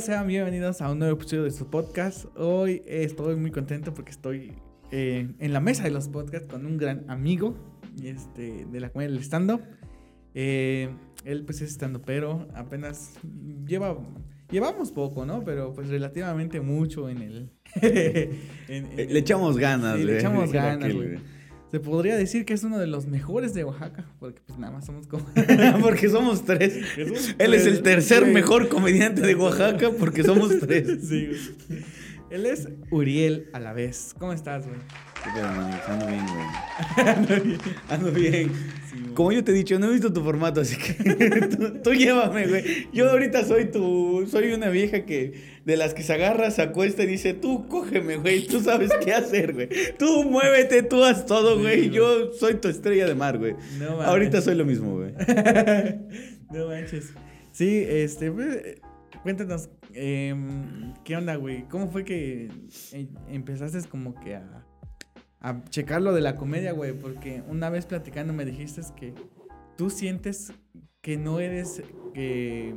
sean bienvenidos a un nuevo episodio de su podcast. Hoy estoy muy contento porque estoy eh, en la mesa de los podcasts con un gran amigo este, de la comedia del stand-up. Eh, él pues es stand pero apenas lleva... Llevamos poco, ¿no? Pero pues relativamente mucho en el... en- en- le echamos ganas, Sí, le echamos ganas, güey. Se podría decir que es uno de los mejores de Oaxaca, porque pues nada más somos como... porque somos tres. somos Él es el tercer güey. mejor comediante de Oaxaca porque somos tres. Sí, güey. Él es Uriel a la vez. ¿Cómo estás, güey? Ando bien, güey. Ando bien. Como yo te he dicho, no he visto tu formato, así que tú, tú llévame, güey. Yo ahorita soy tu, soy una vieja que de las que se agarra, se acuesta y dice, tú cógeme, güey, tú sabes qué hacer, güey. Tú muévete, tú haz todo, Sí, güey. Yo soy tu estrella de mar, güey. No mames. ahorita soy lo mismo, güey. no manches. Sí, este, pues, cuéntanos, em, ¿qué onda, güey? ¿Cómo fue que eh, empezaste como que a, a checar lo de la comedia, güey? Porque una vez platicando me dijiste que tú sientes que no eres, que,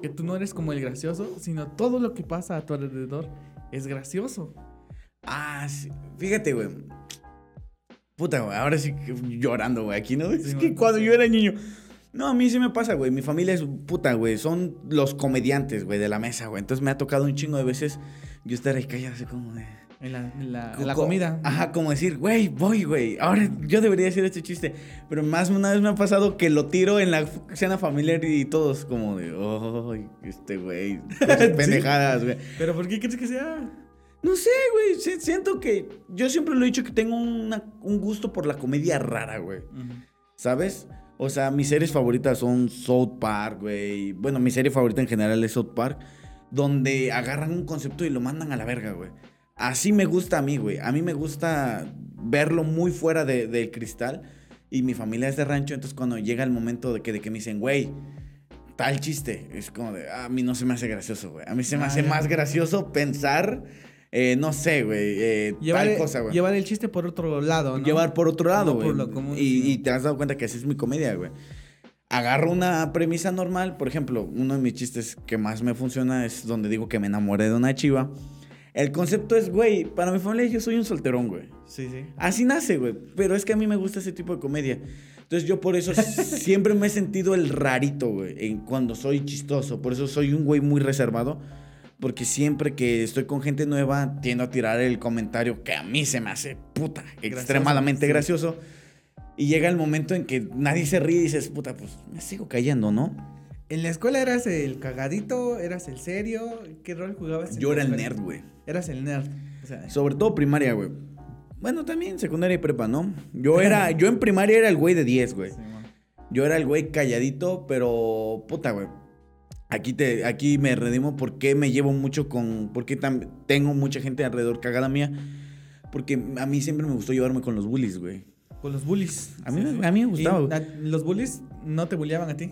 que tú no eres como el gracioso, sino todo lo que pasa a tu alrededor es gracioso. Ah, sí. Fíjate, güey. Puta, güey. Ahora sí que llorando, güey. Aquí, ¿no? Sí, es que cuando yo era niño. No, a mí sí me pasa, güey. Mi familia es puta, güey. Son los comediantes, güey, de la mesa, güey. Entonces me ha tocado un chingo de veces yo estar ahí callado, así como de. En la, en la, en la co- comida. Ajá, como decir, güey, voy, güey. Ahora yo debería decir este chiste. Pero más una vez me ha pasado que lo tiro en la cena familiar y todos como de, ay, este güey. pendejadas, güey. ¿Pero por qué crees que sea? No sé, güey. si- Siento que. Yo siempre lo he dicho que tengo una- un gusto por la comedia rara, güey. ¿Sabes? O sea, mis series favoritas son South Park, güey. Bueno, mi serie favorita en general es South Park. Donde agarran un concepto y lo mandan a la verga, güey. Así me gusta a mí, güey. A mí me gusta verlo muy fuera de- del cristal. Y mi familia es de rancho, entonces cuando llega el momento de que, de que me dicen, güey, tal chiste, es como de, "Ah, a mí no se me hace gracioso, güey. A mí se me Ah, hace ya. más gracioso pensar, eh, no sé, güey, eh, Llevar, tal cosa, güey. llevar el chiste por otro lado, ¿no? Llevar por otro lado, güey. y, y te has dado cuenta que así es mi comedia, güey. Agarro una premisa normal, por ejemplo, uno de mis chistes que más me funciona es donde digo que me enamoré de una chiva. El concepto es, güey, para mi familia yo soy un solterón, güey. Sí, sí. Así nace, güey. Pero es que a mí me gusta ese tipo de comedia. Entonces yo por eso siempre me he sentido el rarito, güey, en cuando soy chistoso. Por eso soy un güey muy reservado. Porque siempre que estoy con gente nueva, tiendo a tirar el comentario que a mí se me hace puta, extremadamente sí. gracioso. Y llega el momento en que nadie se ríe y dices, puta, pues me sigo cayendo, ¿no? ¿En la escuela eras el cagadito? ¿Eras el serio? ¿Qué rol jugabas? Yo era el nerd, güey. Eras el nerd. O sea, Sobre todo primaria, güey. Bueno, también secundaria y prepa, ¿no? Yo era, yo en primaria era el güey de 10, güey. sí. Yo era el güey calladito, pero puta, güey. Aquí, te, aquí me redimo porque me llevo mucho con... Porque tam- tengo mucha gente alrededor cagada mía. Porque a mí siempre me gustó llevarme con los bullies, güey. Con los bullies. A mí me- a mí me gustaba, güey. los bullies no te bulleaban a ti.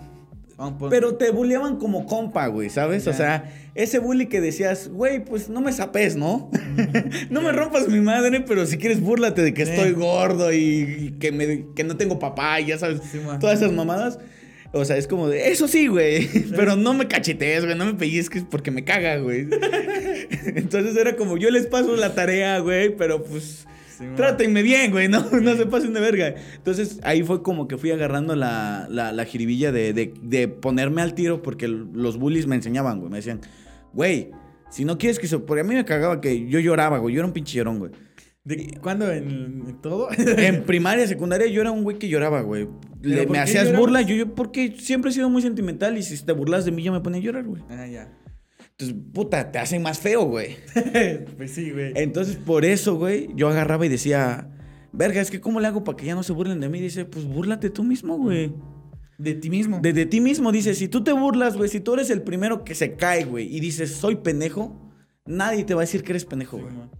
Pero te bulleaban como compa, güey, ¿sabes? O sea, ese bully que decías, güey, pues no me sapes, ¿no? no me rompas mi madre, pero si quieres búrlate de que estoy gordo y, que, me, que no tengo papá, y ya sabes, Sí, todas esas mamadas. O sea, es como de, eso sí, güey, pero no me cachetees, güey, no me pellizques porque me caga, güey. Entonces era como, yo les paso la tarea, güey, pero pues... Sí. Trátenme bien, güey, no, no se pasen de verga. Entonces ahí fue como que fui agarrando la, la, la jiribilla de, de, de ponerme al tiro porque los bullies me enseñaban, güey. Me decían, güey, si no quieres que se... Porque a mí me cagaba que yo lloraba, güey. Yo era un pinche llorón, güey. ¿De cuándo en, todo? En primaria, secundaria, yo era un güey que lloraba, güey. Le- ¿Pero por Me hacías llorabas? burla, yo, yo, porque siempre he sido muy sentimental y si te burlas de mí yo me ponía a llorar, güey. ah, ya. Entonces, puta, te hacen más feo, güey. pues sí, güey. Entonces, por eso, güey, yo agarraba y decía, verga, es que ¿cómo le hago para que ya no se burlen de mí? Dice, pues búrlate tú mismo, güey. De ti mismo. De, de ti mismo, dice, si tú te burlas, güey, si tú eres el primero que se cae, güey, y dices, soy pendejo, nadie te va a decir que eres pendejo, Sí, güey. man.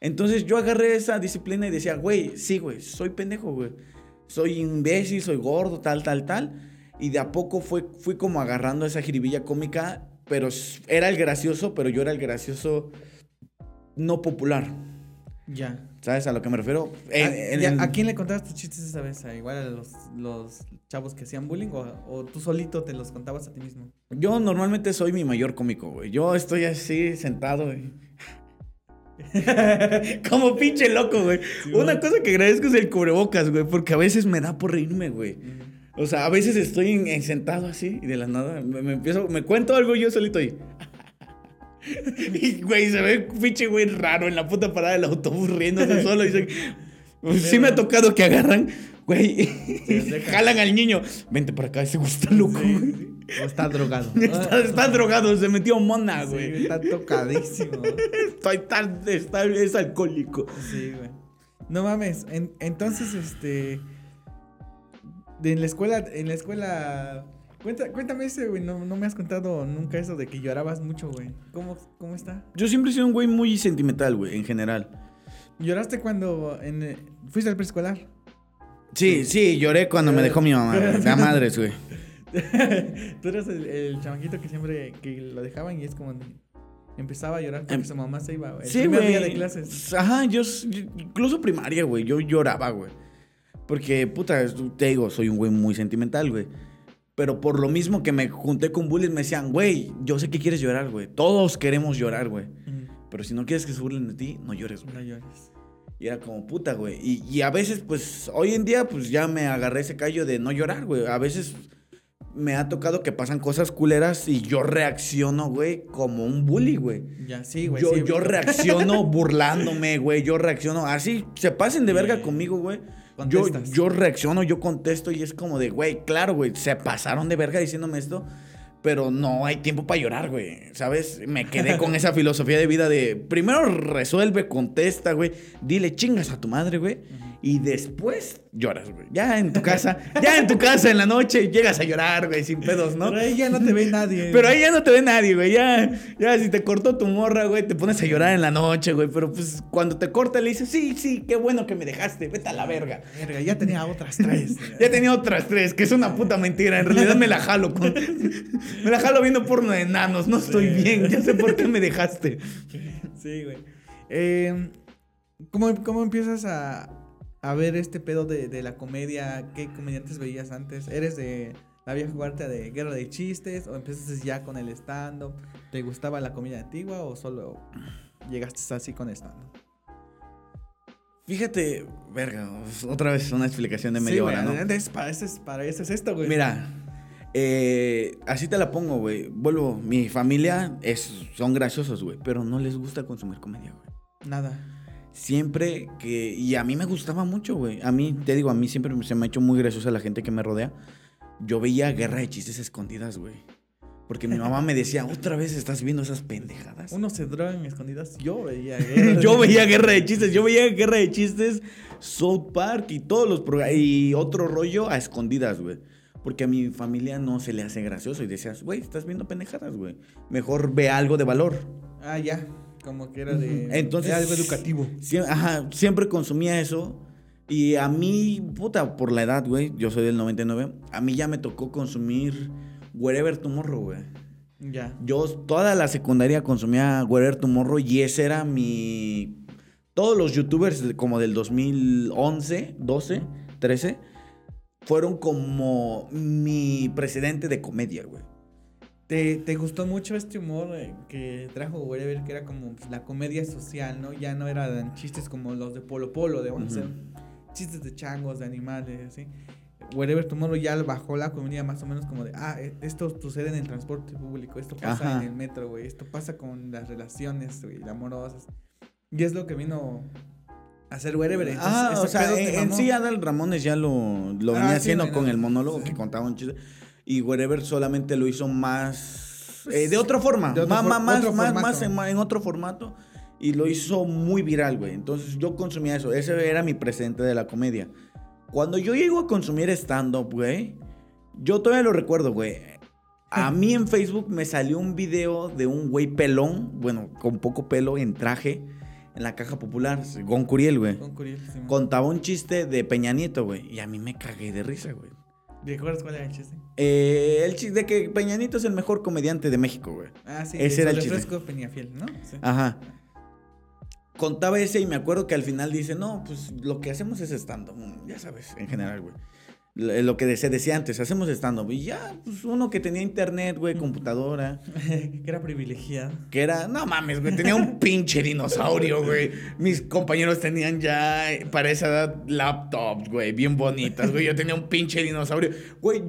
Entonces yo agarré esa disciplina y decía, güey, sí, güey, soy pendejo, güey. Soy imbécil, soy gordo, tal, tal, tal. Y de a poco fue, fui como agarrando esa jiribilla cómica, pero era el gracioso, pero yo era el gracioso no popular. Ya. ¿Sabes a lo que me refiero? ¿A, En- en ya, el- ¿a quién le contabas tus chistes esa vez? ¿A igual a los, los chavos que hacían bullying o, o tú solito te los contabas a ti mismo? Yo normalmente soy mi mayor cómico, güey. Yo estoy así sentado, güey. Como pinche loco, güey. Una cosa que agradezco es el cubrebocas, güey, porque a veces me da por reírme, güey. O sea, a veces estoy en- en sentado así y de la nada me, me empiezo, me cuento algo yo solito y. y, güey, se ve un pinche güey raro en la puta parada del autobús riéndose solo. Y Pues sí me ha tocado que agarran, güey, jalan al niño. Vente para acá, ese güey está loco. O está drogado. Está, está drogado, se metió mona, Sí, güey. está tocadísimo. Estoy tan, está, es alcohólico. Sí, güey. No mames. en- entonces, este. De en la escuela, en la escuela. Cuenta, cuéntame ese, güey. No, no me has contado nunca eso de que llorabas mucho, güey. ¿Cómo, ¿Cómo está? Yo siempre he sido un güey muy sentimental, güey, en general. ¿Lloraste cuando en, eh, fuiste al preescolar? Sí, sí, lloré cuando me dejó mi mamá, güey. De a madres, güey. Tú eras el, el chamaquito que siempre que lo dejaban y es como empezaba a llorar porque Em, su mamá se iba. El Sí, güey. de clases. Ajá, yo- incluso primaria, güey, yo lloraba, güey. Porque, puta, te digo, soy un güey muy sentimental, güey. Pero por lo mismo que me junté con bullies, me decían, güey, yo sé que quieres llorar, güey. Todos queremos llorar, güey. Mm, Pero si no quieres que se burlen de ti, no llores, güey. No llores. Y era como puta, güey. Y, y a veces, pues, hoy en día, pues ya me agarré ese callo de no llorar, güey. A veces me ha tocado que pasan cosas culeras y yo reacciono, güey, como un bully, güey. Ya, sí, güey. Yo, sí, yo güey. reacciono burlándome, güey. Yo reacciono así, se pasen de verga conmigo, güey. Yo, yo reacciono, yo contesto y es como de, güey, claro, güey, se pasaron de verga diciéndome esto, pero no hay tiempo para llorar, güey, ¿sabes? Me quedé con esa filosofía de vida de, primero resuelve, contesta, güey, dile chingas a tu madre, güey, y después lloras, güey. Ya en tu casa, ya en tu casa en la noche llegas a llorar, güey, sin pedos, ¿no? Pero ahí ya no te ve nadie. Pero ahí ya no te ve nadie, güey. Ya, ya si te cortó tu morra, güey, te pones a llorar en la noche, güey. Pero pues cuando te corta le dices, sí, sí, qué bueno que me dejaste, vete a la verga. Verga, ya tenía otras tres. Ya tenía otras tres, que es una puta mentira. En realidad me la jalo con... Me la jalo viendo porno de enanos. No estoy bien, ya sé por qué me dejaste. Sí, güey. Eh, ¿cómo, ¿Cómo empiezas a, a ver este pedo de, de la comedia? ¿Qué comediantes veías antes? ¿Eres de la vieja guardia de Guerra de Chistes? ¿O empezaste ya con el stand-up? ¿Te gustaba la comedia antigua o solo llegaste así con stand-up? Fíjate, verga, otra vez una explicación de media Sí, hora, ¿no? es para, eso es, para eso es esto, güey. Mira, eh, así te la pongo, güey. Vuelvo, mi familia es, son graciosos, güey, pero no les gusta consumir comedia, güey. Nada. Siempre que. Y a mí me gustaba mucho, güey. A mí, te digo, a mí siempre se me ha hecho muy graciosa la gente que me rodea. Yo veía guerra de chistes escondidas, güey. Porque mi mamá me decía, otra vez estás viendo esas pendejadas. Uno se droga en escondidas. Yo veía. Guerra yo veía guerra de chistes, yo veía guerra de chistes, South Park y todos los programas. Y otro rollo a escondidas, güey. Porque a mi familia no se le hace gracioso. Y decías, güey, estás viendo pendejadas, güey. Mejor ve algo de valor. Ah, ya. Como que era de. Entonces, era algo educativo. Sie- ajá, siempre consumía eso. Y a mí, puta, por la edad, güey, yo soy del 99, a mí ya me tocó consumir Wherever Tomorrow, güey. Ya. Yo toda la secundaria consumía Wherever Tomorrow y ese era mi... Todos los youtubers como del 2011, 12, 13, fueron como mi precedente de comedia, güey. ¿Te, te gustó mucho este humor eh, que trajo Wherever, que era como pues, la comedia social, ¿no? Ya no eran chistes como los de Polo Polo, de vamos a hacer chistes de changos, de animales, así. Wherever Tomorrow ya bajó la comedia más o menos como de, ah, eh, esto sucede en el transporte público, esto pasa Ajá. en el metro, güey, esto pasa con las relaciones, güey, amorosas. Y es lo que vino a hacer Wherever. Entonces, Ah, o sea, en, en sí Adal Ramones ya lo, lo Ah, venía sí, haciendo con el monólogo sí. que contaba un chiste. Y Wherever solamente lo hizo más... eh, de otra forma, De más, for- más, más, otro más, en, en otro formato. Y lo hizo muy viral, güey. Entonces yo consumía eso. Ese era mi presente de la comedia. Cuando yo llego a consumir stand-up, güey, yo todavía lo recuerdo, güey. A mí en Facebook me salió un video de un güey pelón, bueno, con poco pelo, en traje, en la caja popular, Gon Curiel, güey. Con Curiel, sí. Contaba un chiste de Peña Nieto, güey. Y a mí me cagué de risa, güey. ¿Recuerdas cuál era el chiste? Eh, el chiste de que Peña Nieto es el mejor comediante de México, güey. Ah, sí, Ese era el chiste. Peñafiel, ¿no? Sí. Ajá. contaba ese y me acuerdo que al final dice, no, pues lo que hacemos es estando, ya sabes, en general, güey. Lo que se decía antes, hacemos stand-up. Y ya, pues uno que tenía internet, güey, computadora. que era privilegiado. Que era, no mames, güey, tenía un pinche dinosaurio, güey. Mis compañeros tenían ya, para esa edad, laptops, güey, bien bonitas, güey. Yo tenía un pinche dinosaurio. Güey,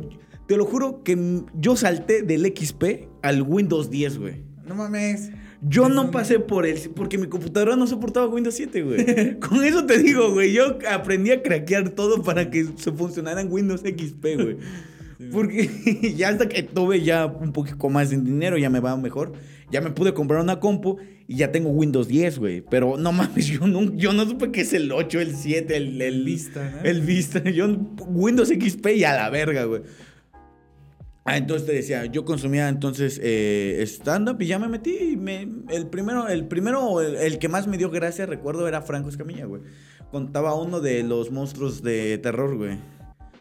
te lo juro que yo salté del XP al Windows 10, güey. No mames. Yo no pasé por él porque mi computadora no soportaba Windows 7, güey. Con eso te digo, güey. Yo aprendí a craquear todo para que se funcionara en Windows XP, güey. Porque ya hasta que tuve ya un poquito más de dinero, ya me va mejor. Ya me pude comprar una compu y ya tengo Windows 10, güey. Pero no mames, yo no, yo no supe que es el 8, el 7, el, el Vista, ¿no? El Vista. Yo Windows XP y a la verga, güey. Ah, entonces te decía, yo consumía entonces eh, stand-up y ya me metí. me, el primero, el primero, el, que más me dio gracia, recuerdo, era Franco Escamilla, güey. Contaba uno de los monstruos de terror, güey.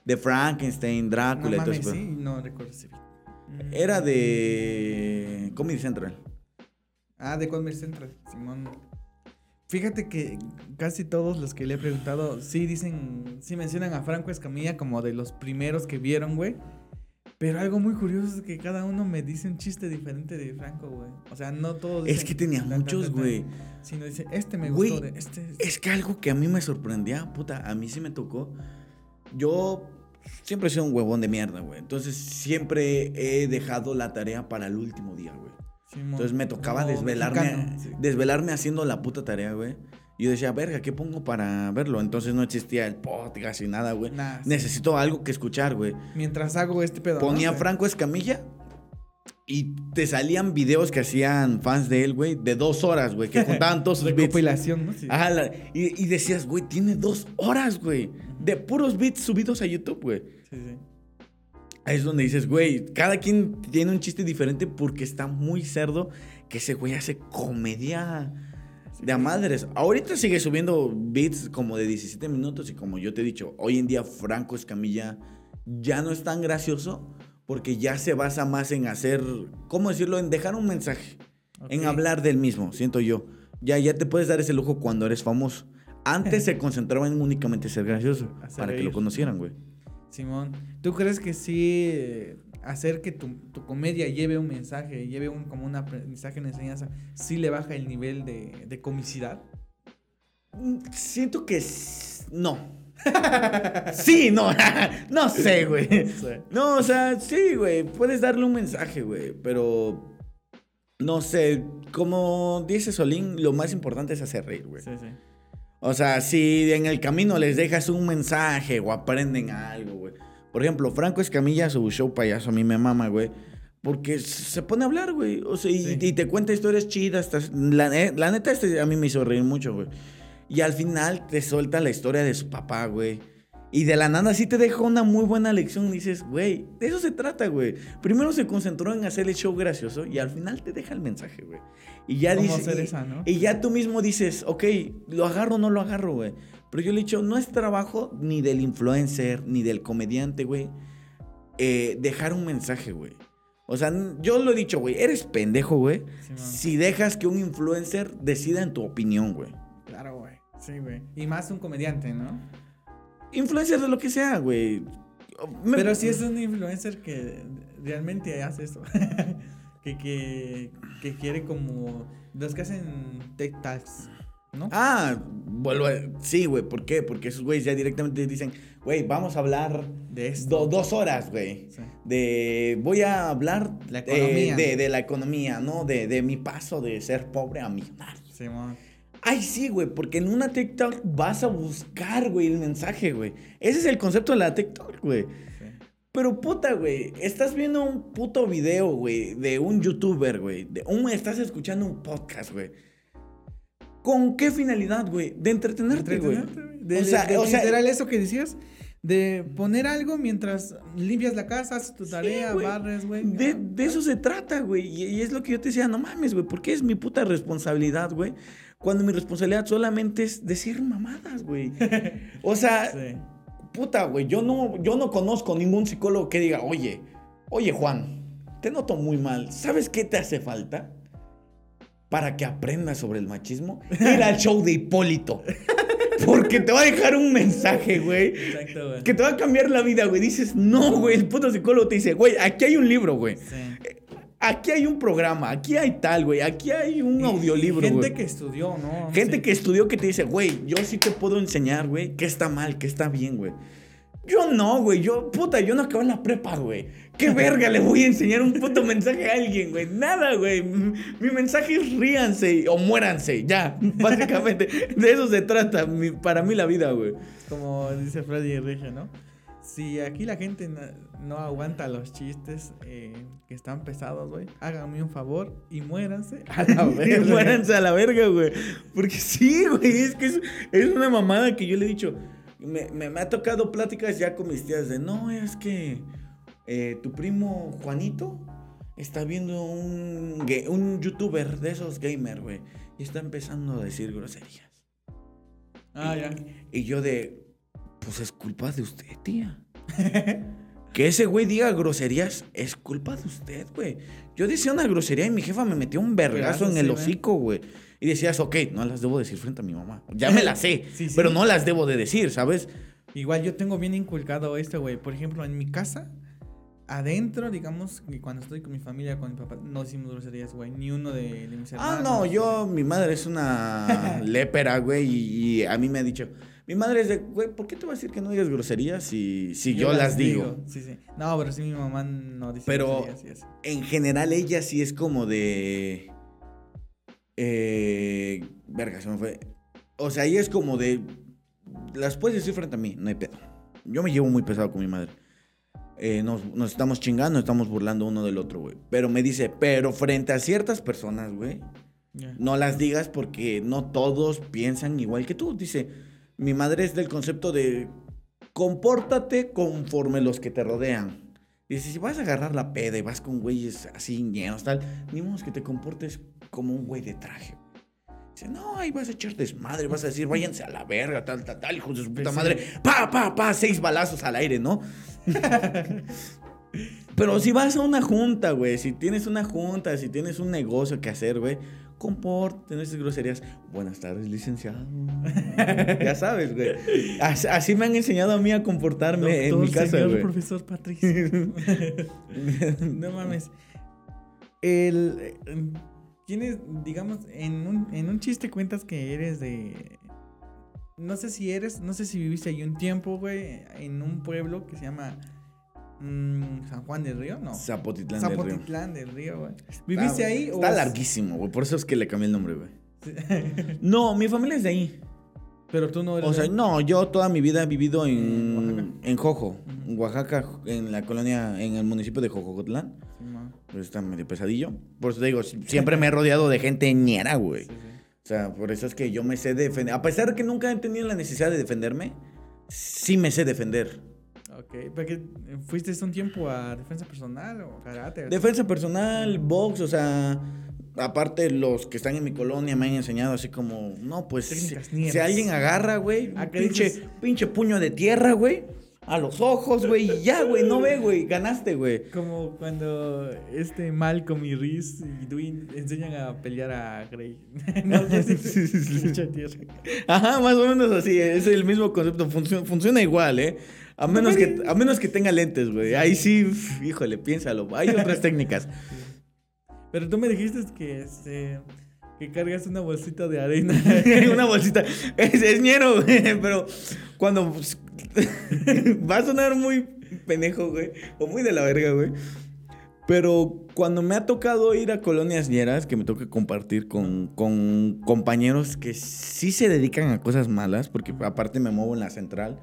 De Frankenstein, Drácula no, mames, y Sí, no recuerdo si Era de Comedy Central. Ah, de Comedy Central, Simón. Fíjate que casi todos los que le he preguntado sí dicen, sí mencionan a Franco Escamilla como de los primeros que vieron, güey. Pero algo muy curioso es que cada uno me dice un chiste diferente de Franco, güey. O sea, no todos. es que tenía muchos, güey. Sino dice, este me gustó. De, este, este, Es que algo que a mí me sorprendía, puta, a mí sí me tocó. Yo siempre he sido un huevón de mierda, güey. Entonces siempre he dejado la tarea para el último día, güey. Entonces me tocaba desvelarme, desvelarme haciendo la puta tarea, güey. Y yo decía, verga, ¿qué pongo para verlo? Entonces no existía el podcast y nada, güey. Necesito algo que escuchar, güey. Mientras hago este pedo. Ponía Franco Escamilla y te salían videos que hacían fans de él, güey, de dos horas, güey, que juntaban todos sus beats. compilación, ¿no? y, y, decías, güey, tiene dos horas, güey, de puros beats subidos a YouTube, güey. Sí, sí. Ahí es donde dices, güey, cada quien tiene un chiste diferente porque está muy cerdo que ese güey hace comedia de a madres. Ahorita sigue subiendo beats como de 17 minutos y como yo te he dicho, hoy en día Franco Escamilla ya no es tan gracioso porque ya se basa más en hacer, ¿cómo decirlo? En dejar un mensaje, en hablar del mismo, siento yo. Ya, ya te puedes dar ese lujo cuando eres famoso. Antes se concentraba en únicamente ser gracioso, para que lo conocieran, güey. Simón, ¿tú crees que sí hacer que tu, comedia lleve un mensaje, lleve un, como un aprendizaje, una enseñanza, sí le baja el nivel de, comicidad? Mm, siento que no. sí, no, no sé, güey. No, o sea, sí, güey, puedes darle un mensaje, güey, pero no sé, como dice Solín, lo más importante es hacer reír, güey. Sí, sí. O sea, si en el camino les dejas un mensaje o aprenden algo, güey. Por ejemplo, Franco Escamilla, su show payaso, a mí me mama, güey. Porque se pone a hablar, güey. O sea, y, te cuenta historias chidas. La, la neta, este a mí me hizo reír mucho, güey. Y al final te suelta la historia de su papá, güey. Y de la nada sí te deja una muy buena lección. dices, güey, de eso se trata, güey. Primero se concentró en hacer el show gracioso y al final te deja el mensaje, güey. Y ya dices. Y, y ya tú mismo dices, ok, ¿lo agarro o no lo agarro, güey? Pero yo le he dicho, no es trabajo ni del influencer, ni del comediante, güey, eh, dejar un mensaje, güey. O sea, yo lo he dicho, güey, eres pendejo, güey, si dejas que un influencer decida en tu opinión, güey. Claro, güey. Sí, güey. Y más un comediante, ¿no? Influencer de lo que sea, güey. Pero si es un influencer que realmente hace eso. que, que, que quiere como... Los que hacen tech Ah, vuelvo a... Sí, güey, ¿por qué? Porque esos güeyes ya directamente dicen, güey, vamos a hablar de esto. dos horas, güey. De, voy a hablar la economía. de, la economía, ¿no? De, de, mi paso de ser pobre a millonario. Sí, Ay, sí, güey, porque en una TikTok vas a buscar, güey, el mensaje, güey. Ese es el concepto de la TikTok, güey. Pero puta, güey, estás viendo un puto video, güey, de un youtuber, güey. De un, estás escuchando un podcast, güey ¿Con qué finalidad, güey? De entretenerte, güey. De, o sea, o sea, eso que decías. De poner algo mientras limpias la casa, haces tu tarea, barres, güey. De, eso se trata, güey. Y, es lo que yo te decía, no mames, güey, porque es mi puta responsabilidad, güey. Cuando mi responsabilidad solamente es decir mamadas, güey. O sea, puta, güey, yo no, yo no conozco ningún psicólogo que diga, oye, oye, Juan, te noto muy mal. ¿Sabes qué te hace falta? Para que aprendas sobre el machismo, ir al show de Hipólito. Porque te va a dejar un mensaje, güey. Exacto, güey. Que te va a cambiar la vida, güey. Dices, no, güey. El puto psicólogo te dice, güey, aquí hay un libro, güey. Sí. Aquí hay un programa, aquí hay tal, güey. Aquí hay un Y- audiolibro, Gente güey. que estudió, ¿no? Gente Sí. que estudió que te dice, güey, yo sí te puedo enseñar, güey, qué está mal, qué está bien, güey. Yo no, güey. Yo, puta, yo no acabé en la prepa, güey. ¿Qué verga le voy a enseñar un puto mensaje a alguien, güey? Nada, güey. Mi mensaje es ríanse o muéranse, ya. Básicamente, de eso se trata mi- para mí la vida, güey. Como dice Freddy Rige, ¿no? Si aquí la gente no, no aguanta los chistes eh, que están pesados, güey, háganme un favor y muéranse a la verga. Muéranse a la verga, güey. Porque sí, güey. Es que es, es una mamada que yo le he dicho. Me, me- me ha tocado pláticas ya con mis tías de, no, es que eh, tu primo Juanito está viendo un, un youtuber de esos gamer, güey. Y está empezando a decir groserías. Ah, ya. Y yo de, pues es culpa de usted, tía. que ese güey diga groserías es culpa de usted, güey. Yo decía una grosería y mi jefa me metió un vergazo en el sí, güey. hocico, güey. Y decías, ok, no las debo decir frente a mi mamá. Ya me las sé, Sí, sí. pero no las debo de decir, ¿sabes? Igual yo tengo bien inculcado esto, güey. Por ejemplo, en mi casa, adentro, digamos, que cuando estoy con mi familia, con mi papá, no decimos groserías, güey. Ni uno de, de mis hermanos. Ah, no, yo, mi madre es una lépera, güey, y, y a mí me ha dicho, mi madre es de, güey, ¿por qué te voy a decir que no digas groserías si, si yo, las digo? Sí, sí. No, pero sí mi mamá no dice Pero- groserías y eso. en general ella sí es como de. Eh, verga, se me fue. O sea, ella es como de. Las puedes decir frente a mí, no hay pedo. Yo me llevo muy pesado con mi madre. Eh, nos, nos estamos chingando, nos estamos burlando uno del otro, güey. Pero me dice, pero frente a ciertas personas, güey, no las digas porque no todos piensan igual que tú. Dice, mi madre es del concepto de compórtate conforme los que te rodean. Dice, si vas a agarrar la peda y vas con güeyes así llenos, tal, ni modo que te comportes como un güey de traje. Dice, no, ahí vas a echar desmadre, vas a decir, váyanse a la verga, tal, tal, tal, hijos de su puta Pues madre. Pa, pa, pa, seis balazos al aire, ¿no? Pero si vas a una junta, güey, si tienes una junta, si tienes un negocio que hacer, güey, compórtate, no dices groserías. Buenas tardes, licenciado. ya sabes, güey. As- Así, me han enseñado a mí a comportarme en mi casa, señor güey. profesor Patricio. no mames. El. eh, Tienes, digamos, en un, en un chiste cuentas que eres de. No sé si eres, no sé si viviste ahí un tiempo, güey, en un pueblo que se llama mm, San Juan del Río, no. Zapotitlán del Río. Zapotitlán del Río, güey. ¿Viviste Está- ahí? o Está es- larguísimo, güey. Por eso es que le cambié el nombre, güey. Sí. No, mi familia es de ahí. Pero tú no eres. O sea, de- no, yo toda mi vida he vivido En en, en Jojo, en Oaxaca, en la colonia, en el municipio de Jojocotlán. Sí. Pues está medio pesadillo. Por eso te digo, siempre me he rodeado de gente ñera, güey. Sí. O sea, por eso es que yo me sé defender. A pesar de que nunca he tenido la necesidad de defenderme, sí me sé defender. Ok, porque fuiste un tiempo a defensa personal o karate. Defensa personal, box, o sea, aparte los que están en mi colonia me han enseñado así como, no, pues si, si alguien agarra, güey, un ¿A qué pinche, pinche puño de tierra, güey, a los ojos, güey, y ya, güey, no ve, güey, ganaste, güey. Como cuando este Malcolm y Reese y Dwayne enseñan a pelear a Grey. no sé si mucha tierra. Ajá, más o menos así, es el mismo concepto, funciona, funciona igual, ¿eh? A menos, que, a menos que tenga lentes, güey. Ahí sí, uf, híjole, piénsalo. Hay otras técnicas. Pero tú me dijiste que este que cargas una bolsita de arena. Una bolsita. Es, es ñero, güey. Pero cuando. Va a sonar muy pendejo, güey. O muy de la verga, güey. Pero cuando me ha tocado ir a colonias ñeras, que me toca compartir con, con compañeros que sí se dedican a cosas malas, porque aparte me muevo en la central.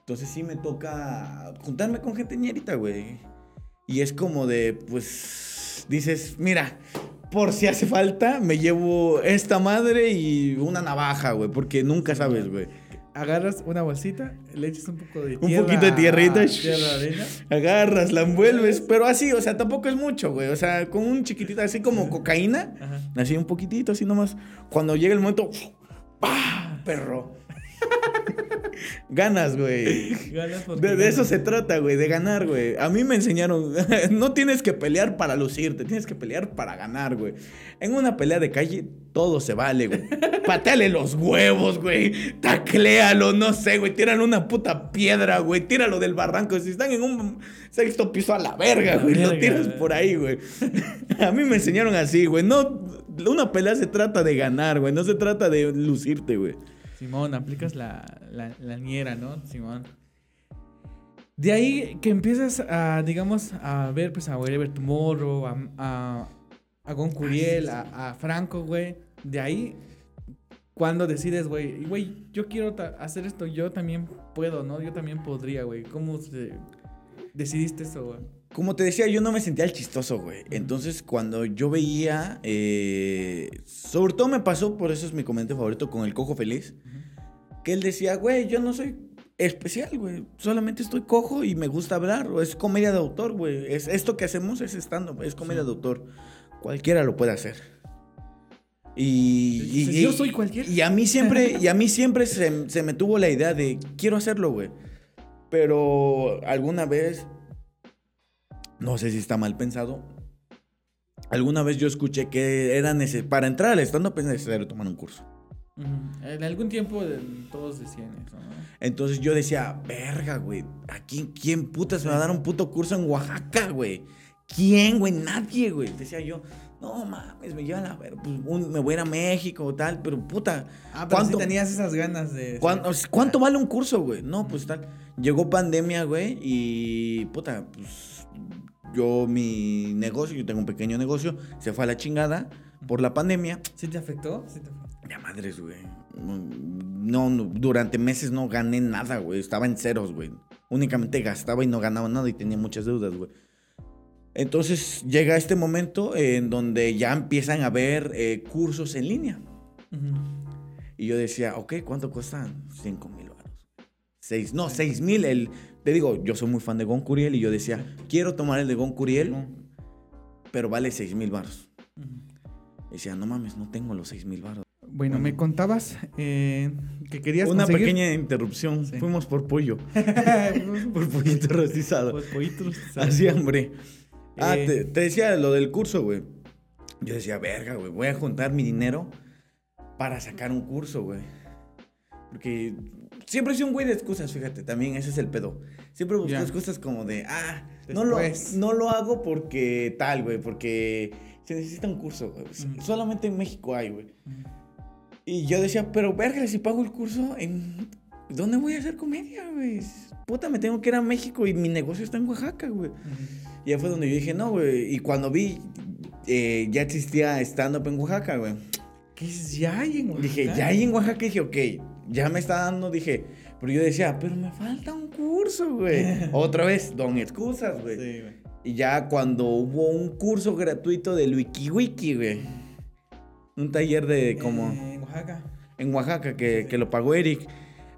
Entonces sí me toca juntarme con gente ñerita, güey. Y es como de, pues, dices, mira, por si hace falta, me llevo esta madre y una navaja, güey, porque nunca sabes, güey. Agarras una bolsita, le echas un poco de Un tierra. poquito de tierrita. Tierra arena. Agarras, la envuelves, pero así, o sea, tampoco es mucho, güey. O sea, con un chiquitito, así como cocaína, Ajá. así un poquitito, así nomás. Cuando llega el momento, ¡pah! Perro. Ganas, güey. De, de eso se trata, güey, de ganar, güey. A mí me enseñaron, no tienes que pelear para lucirte, tienes que pelear para ganar, güey. En una pelea de calle, todo se vale, güey. Pateale los huevos, güey. Tacléalo, no sé, güey. Tíralo una puta piedra, güey. Tíralo del barranco. Si están en un sexto piso a la verga, güey. Lo tiras por ahí, güey. A mí me enseñaron así, güey. No, una pelea se trata de ganar, güey. No se trata de lucirte, güey. Simón, aplicas la, la, niera, ¿no? Simón. De ahí que empiezas a, digamos, a ver, pues, a Wherever Tomorrow, a, a, a Gon a Franco, güey. De ahí, cuando decides, güey, güey, yo quiero hacer esto, yo también puedo, ¿no? Yo también podría, güey. ¿Cómo decidiste eso, güey? Como te decía, yo no me sentía el chistoso, güey. Entonces, cuando yo veía, eh, sobre todo me pasó, por eso es mi comentario favorito, con el cojo feliz, que él decía, güey, yo no soy especial, güey. Solamente estoy cojo y me gusta hablar. O es comedia de autor, güey. Es, esto que hacemos es stand-up, es comedia de autor. Cualquiera lo puede hacer. Y, yo soy cualquiera. Y a mí siempre, y a mí siempre se, se me tuvo la idea de quiero hacerlo, güey. Pero alguna vez no sé si está mal pensado. Alguna vez yo escuché que era necesario, para entrar al stand-up es necesario tomar un curso. En algún tiempo todos decían eso, ¿no? Entonces yo decía, verga, güey, ¿a quién, putas me va a dar un puto curso en Oaxaca, güey? ¿Quién, güey? Nadie, güey. Decía yo, no mames, me llevan a ver, pues me voy a ir a México o tal, pero puta. Ah, pero ¿cuánto, tenías esas ganas de. ¿Cuánto, ¿cuánto vale un curso, güey? No, pues tal. Llegó pandemia, güey, y puta, pues yo mi negocio, yo tengo un pequeño negocio, se fue a la chingada por la pandemia. ¿Sí te afectó? ¿Sí te Ya madres, güey. No, durante meses no gané nada, güey. Estaba en ceros, güey. Únicamente gastaba y no ganaba nada y tenía muchas deudas, güey. Entonces llega este momento en donde ya empiezan a haber eh, cursos en línea. Y yo decía, ok, ¿cuánto cuestan? 5 mil baros. Seis, no, seis mil el te digo, yo soy muy fan de Gon Curiel y yo decía, quiero tomar el de Gon Curiel, pero vale 6 mil baros. decía, no mames, no tengo los 6 mil baros. Bueno, me contabas eh, que querías Una pequeña interrupción. Fuimos por pollo. por pollito rostizado. Por pollito rostizado. Así, hombre. Ah, eh, te, decía lo del curso, güey. Yo decía, verga, güey, voy a juntar mi dinero para sacar un curso, güey. Porque siempre sido un güey de excusas, fíjate, también ese es el pedo. Siempre busco excusas como de, ah, no lo, no lo hago porque tal, güey, porque se necesita un curso, güey. Solamente en México hay, güey. Y yo decía, pero verga, si pago el curso, ¿en dónde voy a hacer comedia, güey? Puta, me tengo que ir a México y mi negocio está en Oaxaca, güey. Y ya fue donde yo dije, no, güey. Y cuando vi, eh, ya existía stand-up en Oaxaca, güey. ¿Qué es ya hay en Oaxaca? Dije, ya hay en Oaxaca. dije, ok, ya me está dando, dije, pero yo decía, pero me falta un curso, güey. Otra vez, don excusas, güey. Sí, güey. Y ya cuando hubo un curso gratuito del WikiWiki, güey. Un taller de como... en Oaxaca. En Oaxaca, que, que lo pagó Eric.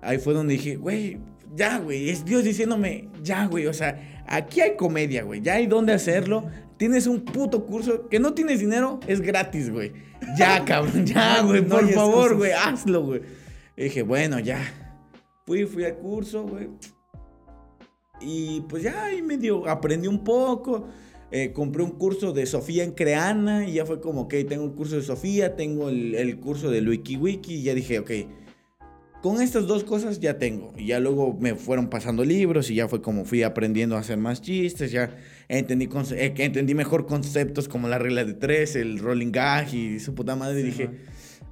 Ahí fue donde dije, güey, ya, güey. Es Dios diciéndome, ya, güey. O sea, aquí hay comedia, güey. Ya hay dónde hacerlo. Tienes un puto curso que no tienes dinero, es gratis, güey. Ya, cabrón, ya, güey. por favor, güey, hazlo, güey. Y dije, bueno, ya. Fui, fui al curso, güey. Y pues ya ahí medio aprendí un poco. Eh, compré un curso de Sofía en Creana y ya fue como, ok, tengo un curso de Sofía, tengo el, curso de WikiWiki y ya dije, ok, con estas dos cosas ya tengo. Y ya luego me fueron pasando libros y ya fue como fui aprendiendo a hacer más chistes, ya entendí, eh, entendí mejor conceptos como la regla de tres, el rolling gag y su puta madre. y dije,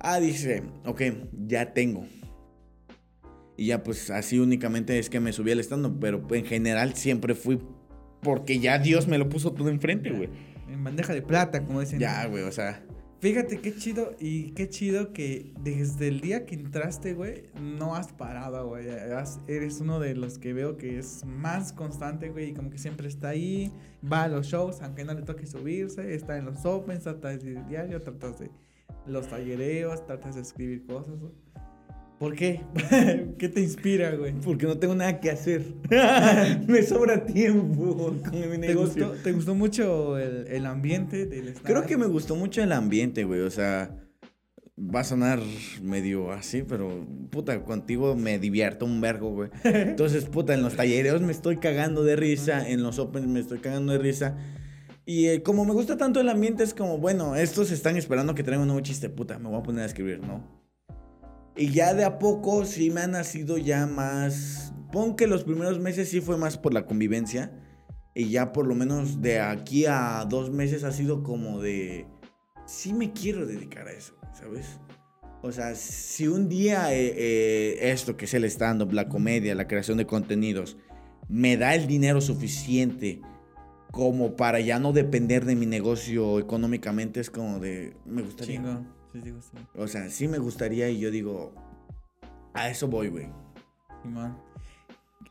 Ah, dice, ok, ya tengo. Y ya pues así únicamente es que me subí al estando, pero en general siempre fui porque ya Dios me lo puso todo enfrente, güey. En bandeja de plata, como dicen. Ya, güey, o sea. Fíjate qué chido y qué chido que desde el día que entraste, güey, no has parado, güey. Eres uno de los que veo que es más constante, güey, y como que siempre está ahí, va a los shows, aunque no le toque subirse, está en los opens, trata de diario, tratas de los tallereos, tratas de escribir cosas. ¿Por qué? ¿Qué te inspira, güey? Porque no tengo nada que hacer. Me sobra tiempo con mi negocio. ¿Te gustó, mucho el, ambiente del Creo que me gustó mucho el ambiente, güey. O sea, va a sonar medio así, pero puta, contigo me divierto un vergo, güey. Entonces, puta, en los talleres me estoy cagando de risa, en los opens me estoy cagando de risa. Y eh, como me gusta tanto el ambiente, es como, bueno, estos están esperando que traiga un nuevo chiste, puta, me voy a poner a escribir, ¿no? Y ya de a poco sí me ha nacido ya más. Pon que los primeros meses sí fue más por la convivencia. Y ya por lo menos de aquí a dos meses ha sido como de sí me quiero dedicar a eso, ¿sabes? O sea, si un día eh, eh, esto que es el stand-up, la comedia, la creación de contenidos, me da el dinero suficiente como para ya no depender de mi negocio económicamente, es como de, me gustaría. Sí, sí, O sea, sí me gustaría y yo digo, a eso voy, güey.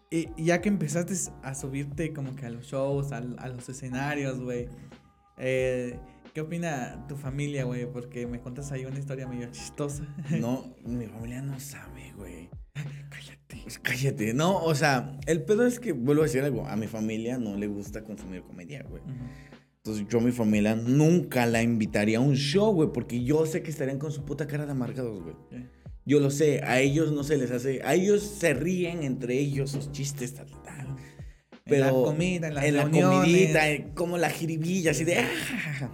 Y ya que empezaste a subirte como que a los shows, a, a los escenarios, güey, eh, ¿Qué opina tu familia, güey? Porque me contas ahí una historia medio chistosa. No, mi familia no sabe, güey. cállate. Pues cállate. No, o sea, el pedo es que, vuelvo a decir algo, a mi familia no le gusta consumir comedia, güey. Entonces yo a mi familia nunca la invitaría a un show, güey, porque yo sé que estarían con su puta cara de amargados, güey. Yo lo sé, a ellos no se les hace, a ellos se ríen entre ellos sus chistes, tal, tal. Pero en la comida, en, las en la comidita, como la jiribilla, así de... Ah,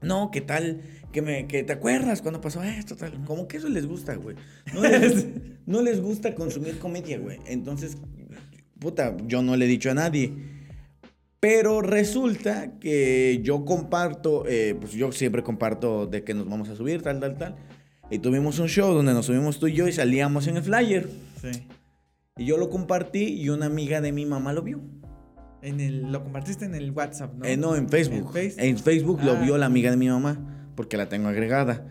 no, ¿qué tal? Que, me, que te acuerdas cuando pasó esto, tal. Como que eso les gusta, güey. No les, gusta consumir comedia, güey. Entonces, puta, yo no le he dicho a nadie. Pero resulta que yo comparto, eh, pues yo siempre comparto de que nos vamos a subir, tal, tal, tal. Y tuvimos un show donde nos subimos tú y yo y salíamos en el flyer. Sí. Y yo lo compartí y una amiga de mi mamá lo vio. En el, lo compartiste en el WhatsApp, ¿no? Eh, no, en Facebook. ¿En Facebook, lo vio la ah. amiga de mi mamá, porque la tengo agregada.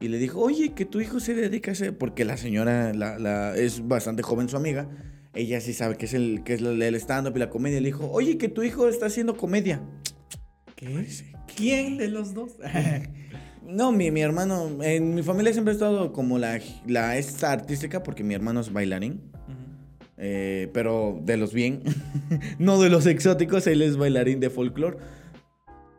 Y le dijo, oye, que tu hijo se dedica a ese... Porque la señora la, la, es bastante joven, su amiga. Ella sí sabe que es el, que es el stand-up y la comedia. Le dijo, oye, que tu hijo está haciendo comedia. ¿Qué? ¿Quién de los dos? no, mi, mi hermano... En mi familia siempre ha estado como la, la esta artística porque mi hermano es bailarín. Eh, pero de los bien, no de los exóticos, él es bailarín de folclore.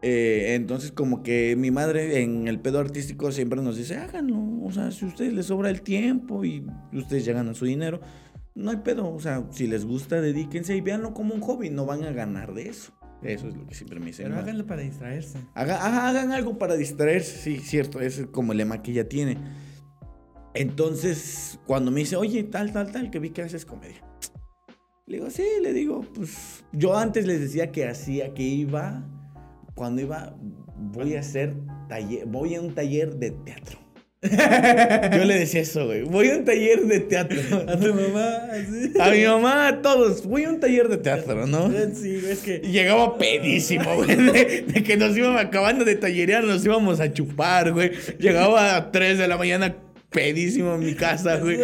Eh, entonces como que mi madre en el pedo artístico siempre nos dice, háganlo, o sea, si a ustedes les sobra el tiempo y ustedes ya ganan su dinero, no hay pedo, o sea, si les gusta, dedíquense y véanlo como un hobby, no van a ganar de eso. Eso es lo que siempre me dicen. Pero háganlo para distraerse. hagan algo para distraerse, sí, cierto, ese es como el lema que ella tiene. Entonces, cuando me dice, oye, tal, tal, tal, que vi que haces comedia. Le digo, sí, le digo, pues yo antes les decía que hacía, que iba, cuando iba, voy a hacer taller, voy a un taller de teatro. Yo le decía eso, güey. Voy a un taller de teatro. A tu mamá, así. A mi mamá, a todos. Voy a un taller de teatro, ¿no? Sí, es que. llegaba pedísimo, güey. De, que nos íbamos acabando de tallerear, nos íbamos a chupar, güey. Llegaba a 3 de la mañana pedísimo en mi casa, güey.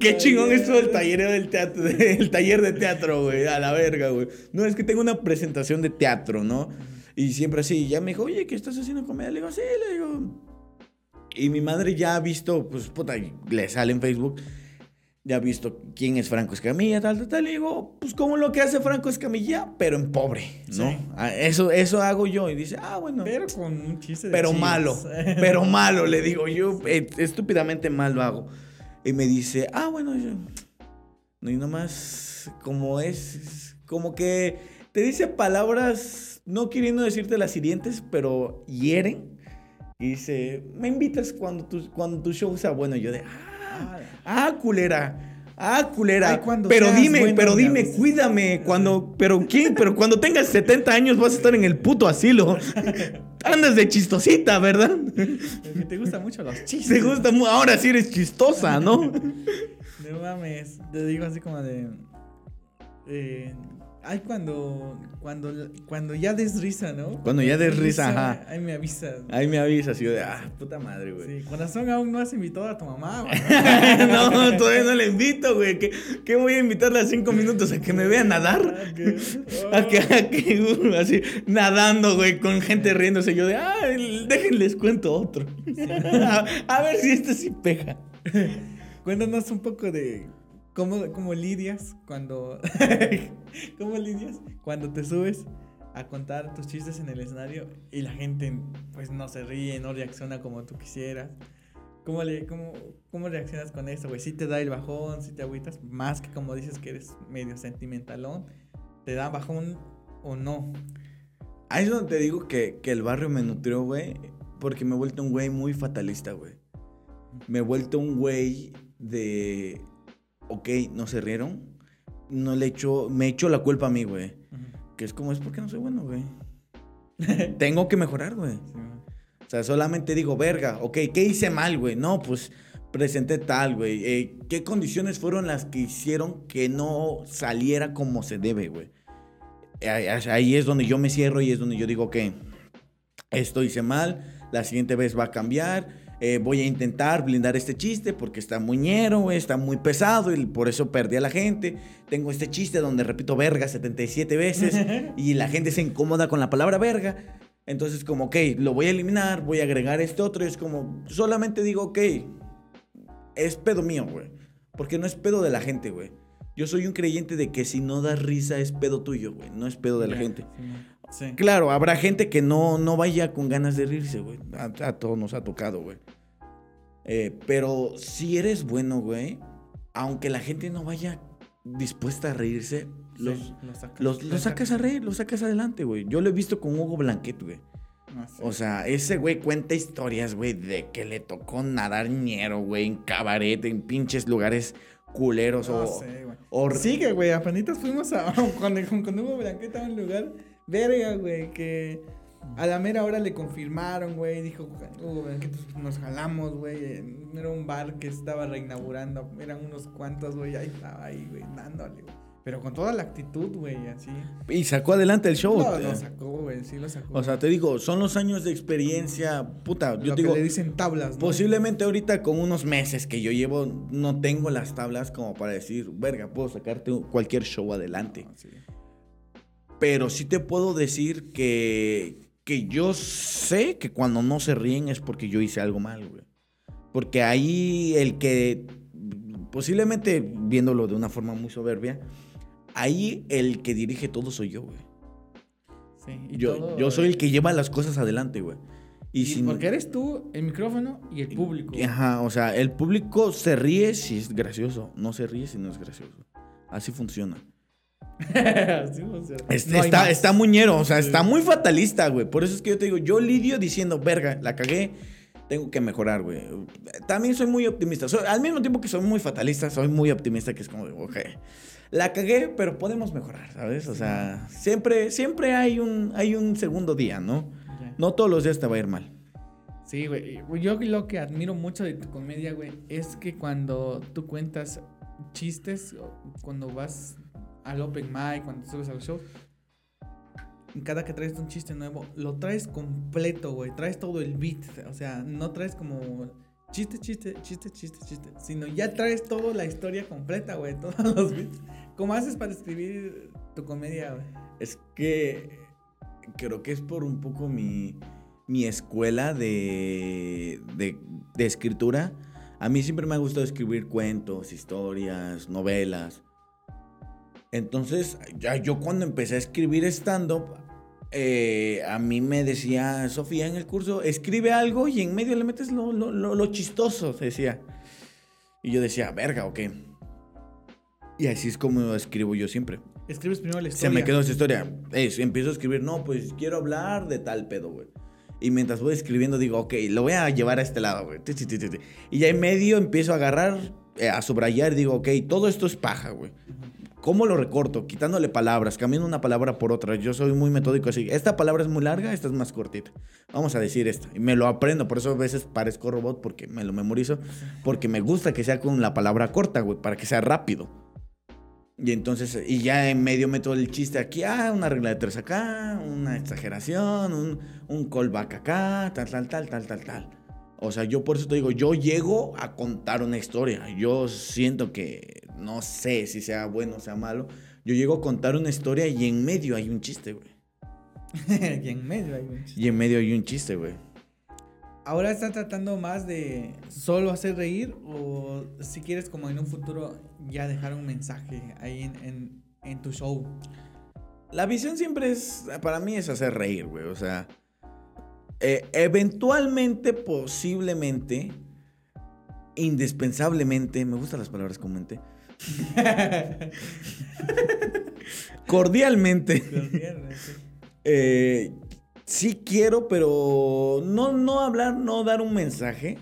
Qué chingón esto del taller del teatro, el taller de teatro, güey, a la verga, güey. No, es que tengo una presentación de teatro, ¿no? Y siempre así, ya me dijo, oye, ¿qué estás haciendo comedia? Le digo, sí, le digo. Y mi madre ya ha visto, pues, puta, le sale en Facebook ya ha visto quién es Franco Escamilla, tal, tal, tal. Y digo, pues como lo que hace Franco Escamilla, pero en pobre, ¿no? Ah, eso, eso hago yo. Y dice, ah, bueno. Pero con un chiste de Pero malo, pero malo, le digo yo. Eh, estúpidamente mal lo hago. Y me dice, ah, bueno, yo. Y nomás, como es, como que te dice palabras, no queriendo decirte las siguientes, pero hieren. Y dice, me invitas cuando tu, cuando tu show sea bueno. Y yo de, ah Ah, culera. Ah, culera. pero dime, pero dime, cuídame. Cuando, pero ¿quién? Pero cuando tengas 70 años vas a estar en el puto asilo. Andas de chistosita, ¿verdad? Te gustan mucho los chistes. Te gusta Ahora sí eres chistosa, ¿no? No mames. Te digo así como de. Eh, Ay, cuando, cuando, cuando ya des risa, ¿no? Cuando ya des risa, ajá. Ahí me avisas. Ahí me avisas, y yo de, ah, puta madre, güey. Sí, corazón aún no has invitado a tu mamá, güey. no, todavía no le invito, güey. ¿Qué, ¿Qué, voy a invitarle a cinco minutos? ¿A que me vea nadar? A que, a que, uh, así, nadando, güey, con gente riéndose. Yo de, ah, déjenles cuento otro. a, a ver si este sí pega. Cuéntanos un poco de ¿Cómo, lidias cuando. ¿Cómo lidias cuando te subes a contar tus chistes en el escenario y la gente, pues, no se ríe, no reacciona como tú quisieras? ¿Cómo, le, cómo, ¿Cómo reaccionas con eso, güey? ¿Sí te da el bajón? ¿Sí te agüitas? Más que como dices que eres medio sentimentalón. ¿Te da bajón o no? Ahí es donde te digo que, que el barrio me nutrió, güey. Porque me he vuelto un güey muy fatalista, güey. Me he vuelto un güey de... Ok, no se rieron. No le echo... Me echo la culpa a mí, güey. Que es como, es porque no soy bueno, güey. Tengo que mejorar, güey. o sea, solamente digo, verga, ok, ¿qué hice mal, güey? No, pues presenté tal, güey. Eh, ¿Qué condiciones fueron las que hicieron que no saliera como se debe, güey? Ahí es donde yo me cierro y es donde yo digo que esto hice mal, la siguiente vez va a cambiar. Eh, voy a intentar blindar este chiste porque está muy ñero, está muy pesado y por eso perdí a la gente. Tengo este chiste donde repito verga 77 veces y la gente se incomoda con la palabra verga. Entonces como, ok, lo voy a eliminar, voy a agregar este otro y es como, solamente digo, ok, es pedo mío, güey. Porque no es pedo de la gente, güey. Yo soy un creyente de que si no das risa es pedo tuyo, güey. No es pedo de la gente. Claro, habrá gente que no, no vaya con ganas de rirse, güey. A, todos nos ha tocado, güey. Eh, pero si eres bueno, güey, aunque la gente no vaya dispuesta a reírse, los, lo, sacas a reír, los sacas adelante, güey. Yo lo he visto con Hugo Blanquet, güey. Ah, o sea, ese güey cuenta historias, güey, de que le tocó nadar ñero, güey, en cabaret, en pinches lugares culeros o, sé, güey. Sigue, güey, apenas fuimos a cuando, cuando Hugo Blanquet a un lugar, verga, güey, que a la mera hora le confirmaron, güey, dijo Hugo Blanquet, pues, nos jalamos, güey, era un bar que estaba reinaugurando, eran unos cuantos, güey, ahí estaba ahí, güey, dándole, güey. Pero con toda la actitud, güey, así. Y sacó adelante el show. No, lo sacó, güey, sí lo sacó. O sea, te digo, son los años de experiencia, puta, yo digo... le dicen tablas, ¿no? Posiblemente ahorita con unos meses que yo llevo, no tengo las tablas como para decir, verga, puedo sacarte cualquier show adelante. Ah, sí. Pero sí te puedo decir que, que yo sé que cuando no se ríen es porque yo hice algo mal, güey. Porque ahí el que, posiblemente viéndolo de una forma muy soberbia, ahí el que dirige todo soy yo, güey. Sí, y yo, yo soy el que lleva las cosas adelante, güey. Y, porque eres tú, el micrófono y el público. Ajá, o sea, el público se ríe si es gracioso, no se ríe si no es gracioso. Así funciona. Está, está muñero, o sea, está muy fatalista, güey. Por eso es que yo te digo, yo lidio diciendo, verga, la cagué, tengo que mejorar, güey. También soy muy optimista. al mismo tiempo que soy muy fatalista, soy muy optimista, que es como, ok la cagué, pero podemos mejorar, ¿sabes? O sea, siempre, siempre hay un, hay un segundo día, ¿no? No todos los días te va a ir mal. Sí, güey. Yo lo que admiro mucho de tu comedia, güey, es que cuando tú cuentas chistes, cuando vas al open mic, cuando subes al show, cada que traes un chiste nuevo, lo traes completo, güey. Traes todo el beat. O sea, no traes como chiste, chiste, chiste, chiste, chiste. Sino ya traes toda la historia completa, güey. Todos los beats. ¿Cómo haces para escribir tu comedia, güey? Es que creo que es por un poco mi, mi escuela de, de, de escritura. A mí siempre me ha gustado escribir cuentos, historias, novelas. Entonces, ya yo cuando empecé a escribir stand-up, eh, a mí me decía Sofía en el curso, escribe algo y en medio le metes lo, lo, lo, chistoso, decía. Y yo decía, verga, ok. Y así es como escribo yo siempre. Escribes primero la historia. Se me quedó esa historia. empiezo a escribir, no, pues quiero hablar de tal pedo, güey. Y mientras voy escribiendo digo, ok, lo voy a llevar a este lado, güey. Y ya en medio empiezo a agarrar, eh, a subrayar digo, ok, todo esto es paja, güey. ¿Cómo lo recorto? Quitándole palabras, cambiando una palabra por otra. Yo soy muy metódico así. Esta palabra es muy larga, esta es más cortita. Vamos a decir esta. Y me lo aprendo, por eso a veces parezco robot porque me lo memorizo. Porque me gusta que sea con la palabra corta, güey, para que sea rápido. Y entonces, y ya en medio meto el chiste aquí, ah, una regla de tres acá, una exageración, un, un callback acá, tal, tal, tal, tal, tal, tal. O sea, yo por eso te digo, yo llego a contar una historia. Yo siento que no sé si sea bueno o sea malo. Yo llego a contar una historia y en medio hay un chiste, güey. y en medio hay un chiste. Y en medio hay un chiste, güey. ¿Ahora estás tratando más de solo hacer reír o si quieres como en un futuro ya dejar un mensaje ahí en, en tu show? La visión siempre es, para mí es hacer reír, güey. O sea, eh, eventualmente, posiblemente, indispensablemente, me gustan las palabras comente. Cordialmente. Cordialmente. Eh, sí quiero, pero no, no hablar, no dar un mensaje.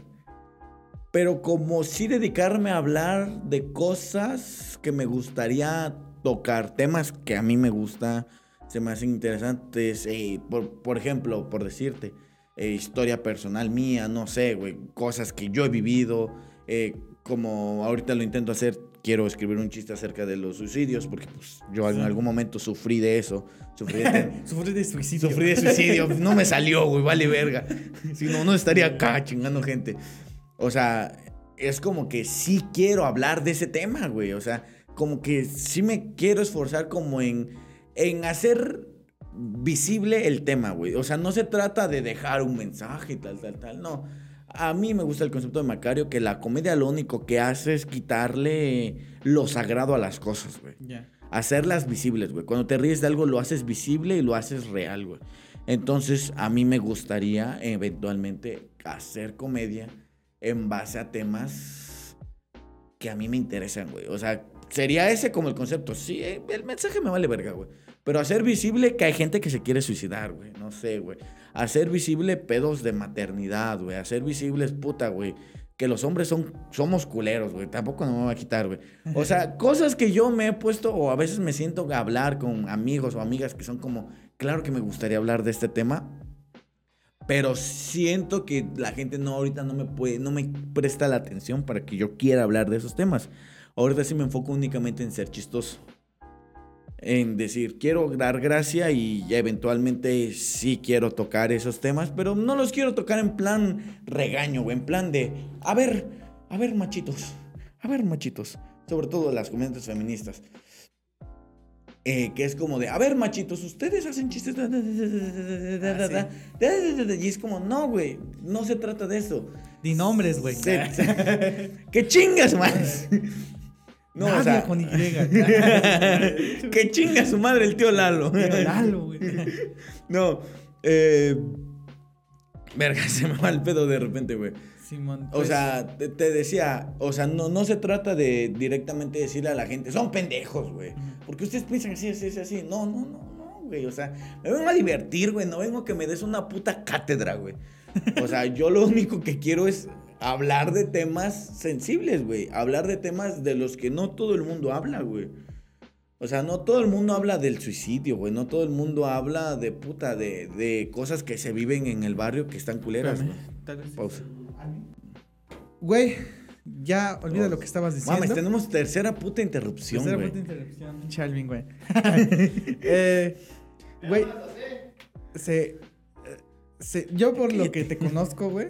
Pero como sí dedicarme a hablar de cosas que me gustaría tocar, temas que a mí me gusta, se me hacen interesantes. eh, por, por ejemplo, por decirte, eh, historia personal mía, no sé, güey, cosas que yo he vivido. eh, como ahorita lo intento hacer, quiero escribir un chiste acerca de los suicidios, porque pues, yo en algún momento sufrí de eso. Sufrí de, Sufrí de suicidio. Sufrí de suicidio. No me salió, güey. Vale verga. Si no, no estaría acá chingando gente. O sea, es como que sí quiero hablar de ese tema, güey. O sea, como que sí me quiero esforzar como en, en hacer visible el tema, güey. O sea, no se trata de dejar un mensaje y tal, tal, tal. No. A mí me gusta el concepto de Macario que la comedia lo único que hace es quitarle lo sagrado a las cosas, güey Ya. hacerlas visibles, güey. Cuando te ríes de algo, lo haces visible y lo haces real, güey. Entonces, a mí me gustaría eventualmente hacer comedia en base a temas que a mí me interesan, güey. O sea, sería ese como el concepto. Sí, eh, el mensaje me vale verga, güey. Pero hacer visible que hay gente que se quiere suicidar, güey. No sé, güey. Hacer visible pedos de maternidad, güey. Hacer visibles, puta, güey. Que los hombres son, somos culeros, güey. Tampoco no me va a quitar, güey. O sea, cosas que yo me he puesto o a veces me siento a hablar con amigos o amigas que son como, claro que me gustaría hablar de este tema. Pero siento que la gente no ahorita no me puede, no me presta la atención para que yo quiera hablar de esos temas. Ahorita sí me enfoco únicamente en ser chistoso en decir, quiero dar gracia y eventualmente sí quiero tocar esos temas, pero no los quiero tocar en plan regaño o en plan de, a ver, a ver machitos, a ver machitos, sobre todo las comunidades feministas. Que es como de, a ver, machitos, ustedes hacen chistes. Y es como, no, güey, no se trata de eso. Di nombres, güey. que chingas más. No, Nadie o sea, con Y. que chinga su madre el tío Lalo. Tío Lalo, güey. No, eh. Verga, se me va el pedo de repente, güey. Simón. O pues, sea, te, te decía, o sea, no, no se trata de directamente decirle a la gente, son pendejos, güey. Porque ustedes piensan así, así, así, así. No, no, no, no, güey. O sea, me vengo a divertir, güey. No vengo que me des una puta cátedra, güey. O sea, yo lo único que quiero es hablar de temas sensibles, güey. Hablar de temas de los que no todo el mundo habla, güey. O sea, no todo el mundo habla del suicidio, güey. No todo el mundo habla de puta, de, de cosas que se viven en el barrio que están culeras, güey. tal vez- Pausa. Güey, ya olvida lo que estabas diciendo. Mames, tenemos tercera puta interrupción, Tercera güey. puta interrupción. Chalvin, güey. Eh, Güey, se, eh, se- yo por lo que te conozco, güey,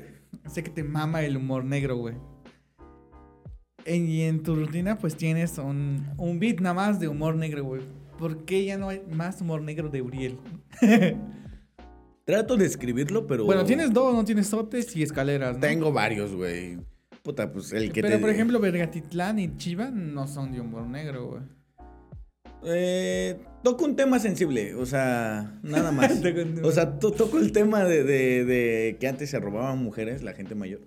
sé que te mama el humor negro, güey. Y en tu rutina, pues tienes un, un beat nada más de humor negro, güey. ¿Por qué ya no hay más humor negro de Uriel? Trato de escribirlo, pero. Bueno, tienes dos, no tienes sotes y escaleras, ¿no? Tengo varios, güey. Puta, pues el que Pero, te. por ejemplo, Vergatitlán y Chiva no son de humor negro, güey. Eh, toco un tema sensible, o sea, nada más. O sea, to- toco el tema de, de- de que antes se robaban mujeres, la gente mayor.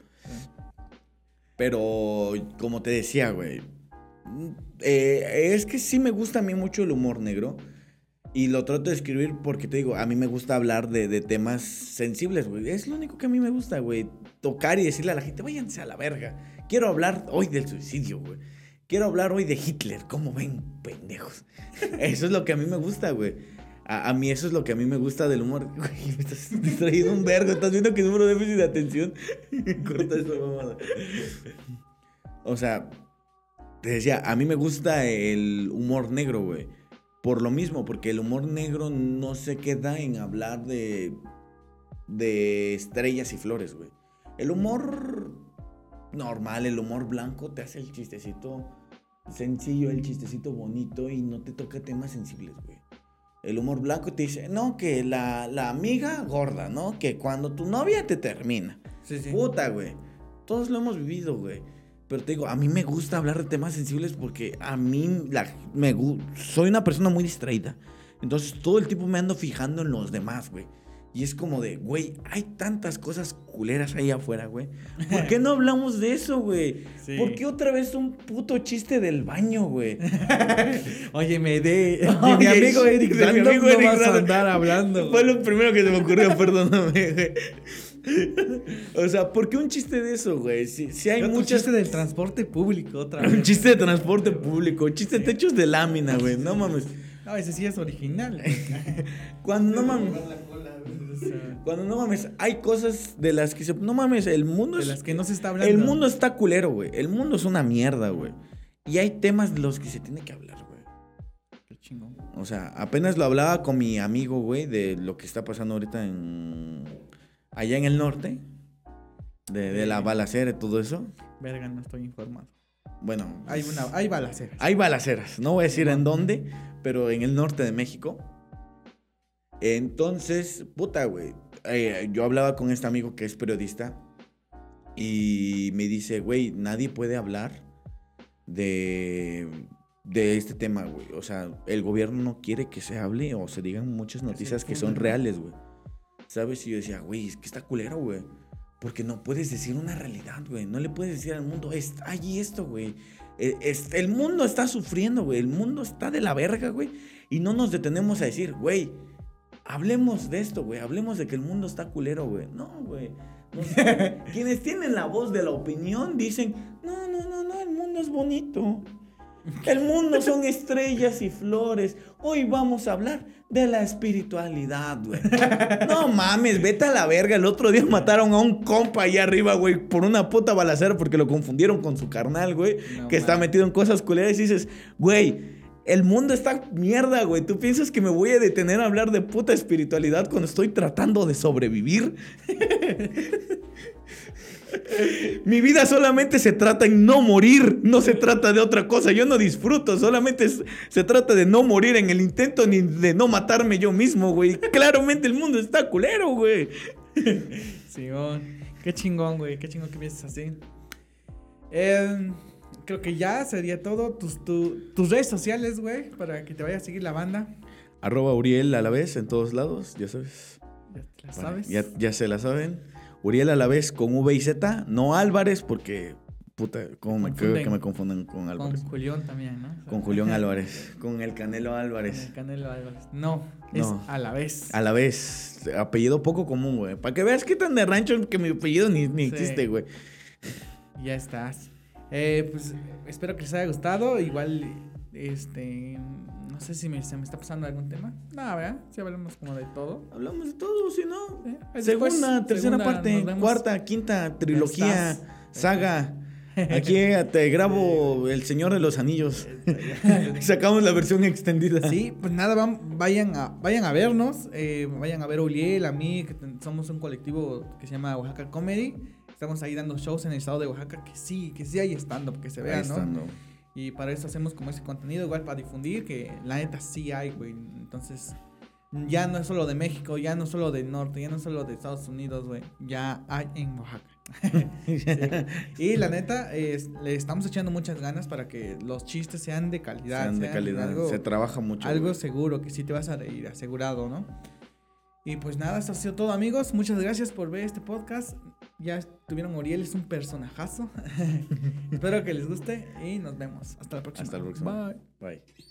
Pero, como te decía, güey. eh, es que sí me gusta a mí mucho el humor negro. Y lo trato de escribir porque te digo, a mí me gusta hablar de, de temas sensibles, güey. Es lo único que a mí me gusta, güey. Tocar y decirle a la gente, váyanse a la verga. Quiero hablar hoy del suicidio, güey. Quiero hablar hoy de Hitler. ¿Cómo ven, pendejos? Eso es lo que a mí me gusta, güey. A, mí eso es lo que a mí me gusta del humor. Me estás distrayendo un vergo. ¿Estás viendo que número de déficit de atención? Corta esa mamada. O sea, te decía, a mí me gusta el humor negro, güey. Por lo mismo, porque el humor negro no se queda en hablar de, de estrellas y flores, güey. El humor normal, el humor blanco, te hace el chistecito sencillo, el chistecito bonito y no te toca temas sensibles, güey. El humor blanco te dice, no, que la, la amiga gorda, ¿no? Que cuando tu novia te termina. Sí, sí. Puta, güey. Todos lo hemos vivido, güey. Pero te digo, a mí me gusta hablar de temas sensibles porque a mí la, me soy una persona muy distraída. Entonces todo el tiempo me ando fijando en los demás, güey. Y es como de, güey, hay tantas cosas culeras ahí afuera, güey. ¿Por qué no hablamos de eso, güey? Sí. ¿Por qué otra vez un puto chiste del baño, güey? Oye, me de, de Oye, mi amigo Eric de mi amigo no Eric vas a andar hablando. Fue lo primero que se me ocurrió, perdóname, güey. O sea, ¿por qué un chiste de eso, güey? Si, si hay muchas... chiste del transporte público otra Un vez. chiste de transporte público, un chiste de techos de lámina, güey. No mames. No, ese sí es original. Cuando no mames. Sea, Cuando no mames, hay cosas de las que se. No mames, el mundo de es. las que no se está hablando. El mundo está culero, güey. El mundo es una mierda, güey. Y hay temas de los que se tiene que hablar, güey. Qué chingón. O sea, apenas lo hablaba con mi amigo, güey, de lo que está pasando ahorita en. Allá en el norte. De, de la balacera y todo eso. Verga, no estoy informado. Bueno, Hay una, hay balaceras. Hay balaceras, no voy a decir en dónde, pero en el norte de México. Entonces, puta, güey. eh, yo hablaba con este amigo que es periodista y me dice, güey, nadie puede hablar de, de este tema, güey. O sea, el gobierno no quiere que se hable o se digan muchas noticias que son reales, güey. ¿Sabes? Y yo decía, güey, es que está culero, güey. Porque no puedes decir una realidad, güey. No le puedes decir al mundo, es allí esto, güey. Eh, es- el mundo está sufriendo, güey. El mundo está de la verga, güey. Y no nos detenemos a decir, güey, hablemos de esto, güey. Hablemos de que el mundo está culero, güey. No, güey. Nos- Quienes tienen la voz de la opinión dicen, no, no, no, no, el mundo es bonito. El mundo son estrellas y flores. Hoy vamos a hablar de la espiritualidad, güey. No mames, vete a la verga. El otro día mataron a un compa ahí arriba, güey, por una puta balacera porque lo confundieron con su carnal, güey, No que está metido en cosas culeras y dices, güey. El mundo está mierda, güey. ¿Tú piensas que me voy a detener a hablar de puta espiritualidad cuando estoy tratando de sobrevivir? Mi vida solamente se trata en no morir, no se trata de otra cosa. Yo no disfruto, solamente se trata de no morir en el intento ni de no matarme yo mismo, güey. Claramente el mundo está culero, güey. Simón. Qué chingón, güey. Qué chingón que pienses así. Eh, creo que ya sería todo. Tus, tu- tus redes sociales, güey, para que te vaya a seguir la banda. Arroba Uriel a la vez en todos lados, ya sabes. Ya te la Bueno, sabes. ya, ya se la saben. Uriel a la vez con V y Z, no Álvarez, porque puta, como me creo que me confunden con Con Álvarez. Julián también, ¿no? O sea, Con Julián Álvarez, con el Canelo con Álvarez. el Canelo Álvarez. No, es No. a la vez. A la vez, apellido poco común, güey. Para que veas qué tan de rancho que mi apellido ni, ni Sí. existe, güey. Ya estás. Eh, pues espero que les haya gustado. Igual, este. No sé si me, se me está pasando algún tema. No, ¿verdad? Si hablamos como de todo. Hablamos de todo, si no. Eh, Segunda, tercera segunda, parte, cuarta, quinta, trilogía, saga. Aquí te grabo El Señor de los Anillos. Sacamos la versión extendida. Sí, pues nada, van- vayan, a, vayan a vernos, eh, vayan a ver a Uriel, a mí, que somos un colectivo que se llama Oaxaca Comedy. Estamos ahí dando shows en el estado de Oaxaca, que sí, que sí hay stand-up, que se vea, ¿no? Y para eso hacemos como ese contenido, igual para difundir, que la neta sí hay, güey. Entonces, ya no es solo de México, ya no es solo del norte, ya no es solo de Estados Unidos, güey. Ya hay en Oaxaca. Sí. Y la neta, es- le estamos echando muchas ganas para que los chistes sean de calidad. Sean de sean calidad. Algo, Se trabaja mucho. algo güey. seguro, que sí te vas a reír, asegurado, ¿no? Y pues nada, eso ha sido todo, amigos. Muchas gracias por ver este podcast. Ya tuvieron Uriel, es un personajazo. Espero que les guste y nos vemos. Hasta la próxima. Hasta la próxima. Bye. Bye.